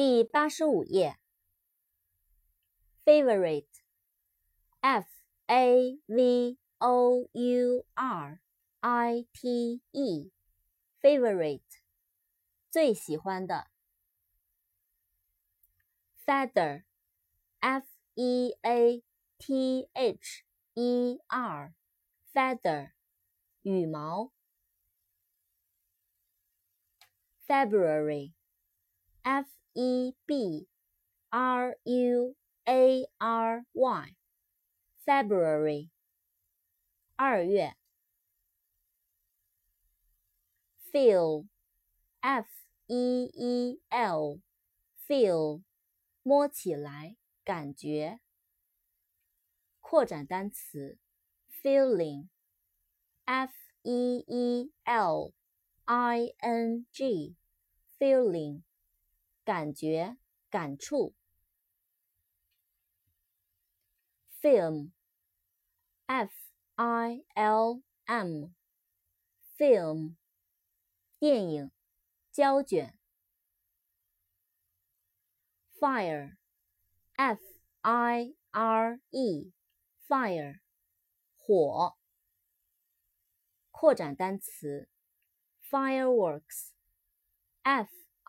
第八十五页，favorite，f a v o u r i t e，favorite，最喜欢的。feather，f e a t h e r，feather，羽毛。February, F E B R U A R Y, February, 二月。Feel, F E E L, feel, 摸起来，感觉。扩展单词，feeling, F E E L I N G。feeling， 感觉、感触。film，f i l m，film，电影、胶卷。fire，f i r e，fire，火。扩展单词，fireworks, f。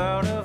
I woke